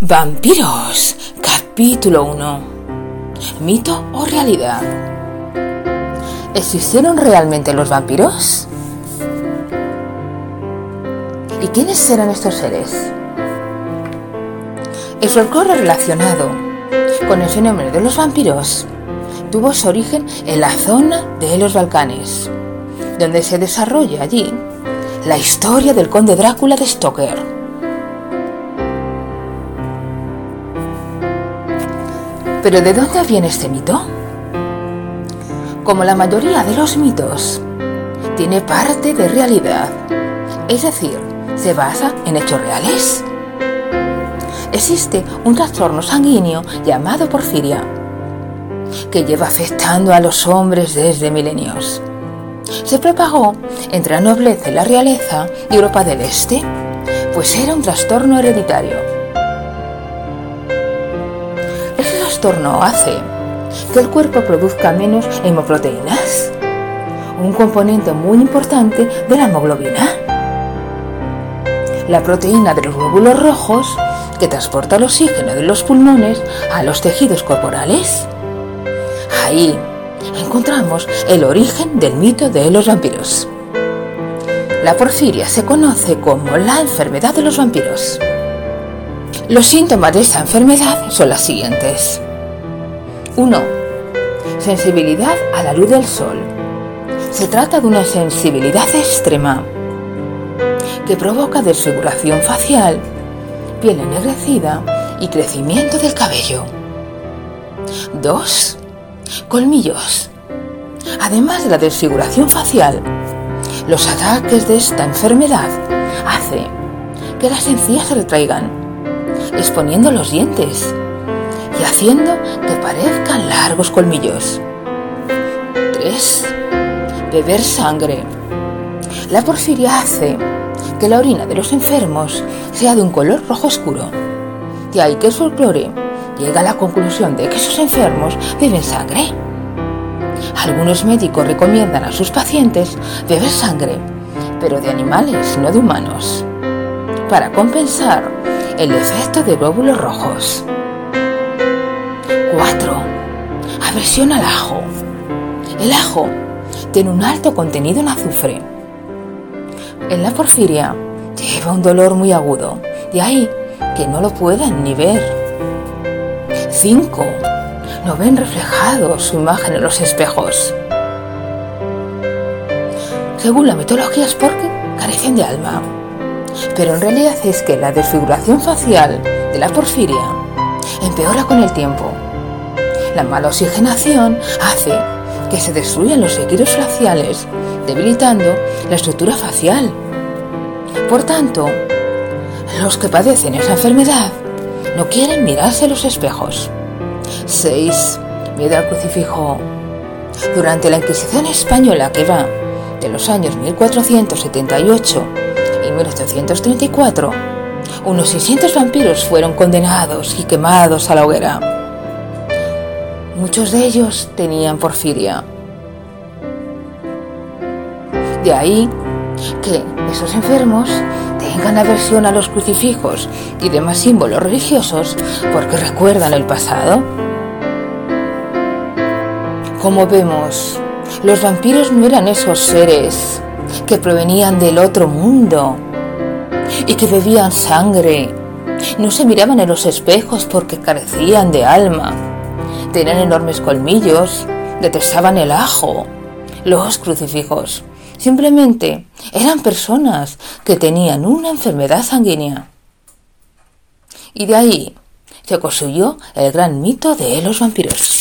Vampiros, capítulo 1. ¿Mito o realidad? ¿Existieron realmente los vampiros? ¿Y quiénes eran estos seres? El folclore relacionado con el fenómeno de los vampiros tuvo su origen en la zona de los Balcanes, donde se desarrolla allí la historia del conde Drácula de Stoker ¿Pero de dónde viene este mito? Como la mayoría de los mitos, tiene parte de realidad, es decir, se basa en hechos reales. Existe un trastorno sanguíneo llamado porfiria, que lleva afectando a los hombres desde milenios. Se propagó entre la nobleza y la realeza de Europa del Este, pues era un trastorno hereditario trastorno hace que el cuerpo produzca menos hemoproteínas, un componente muy importante de la hemoglobina. La proteína de los glóbulos rojos que transporta el oxígeno de los pulmones a los tejidos corporales. Ahí encontramos el origen del mito de los vampiros. La porfiria se conoce como la enfermedad de los vampiros. Los síntomas de esta enfermedad son las siguientes. 1. Sensibilidad a la luz del sol. Se trata de una sensibilidad extrema que provoca desfiguración facial, piel ennegrecida y crecimiento del cabello. 2. Colmillos. Además de la desfiguración facial, los ataques de esta enfermedad hacen que las encías se retraigan, exponiendo los dientes haciendo que parezcan largos colmillos. 3. Beber sangre. La porfiria hace que la orina de los enfermos sea de un color rojo oscuro. De ahí que el folclore llega a la conclusión de que esos enfermos beben sangre. Algunos médicos recomiendan a sus pacientes beber sangre, pero de animales, no de humanos, para compensar el efecto de glóbulos rojos. Aversión al ajo. El ajo tiene un alto contenido en azufre. En la porfiria lleva un dolor muy agudo, de ahí que no lo puedan ni ver. 5. No ven reflejado su imagen en los espejos. Según la mitología es porque carecen de alma. Pero en realidad es que la desfiguración facial de la porfiria empeora con el tiempo la mala oxigenación hace que se destruyan los tejidos faciales, debilitando la estructura facial. Por tanto, los que padecen esa enfermedad no quieren mirarse los espejos. 6. Miedo al crucifijo. Durante la Inquisición española que va de los años 1478 y 1834, unos 600 vampiros fueron condenados y quemados a la hoguera. Muchos de ellos tenían porfiria. De ahí que esos enfermos tengan aversión a los crucifijos y demás símbolos religiosos porque recuerdan el pasado. Como vemos, los vampiros no eran esos seres que provenían del otro mundo y que bebían sangre. No se miraban en los espejos porque carecían de alma Tenían enormes colmillos, detestaban el ajo, los crucifijos. Simplemente eran personas que tenían una enfermedad sanguínea. Y de ahí se construyó el gran mito de los vampiros.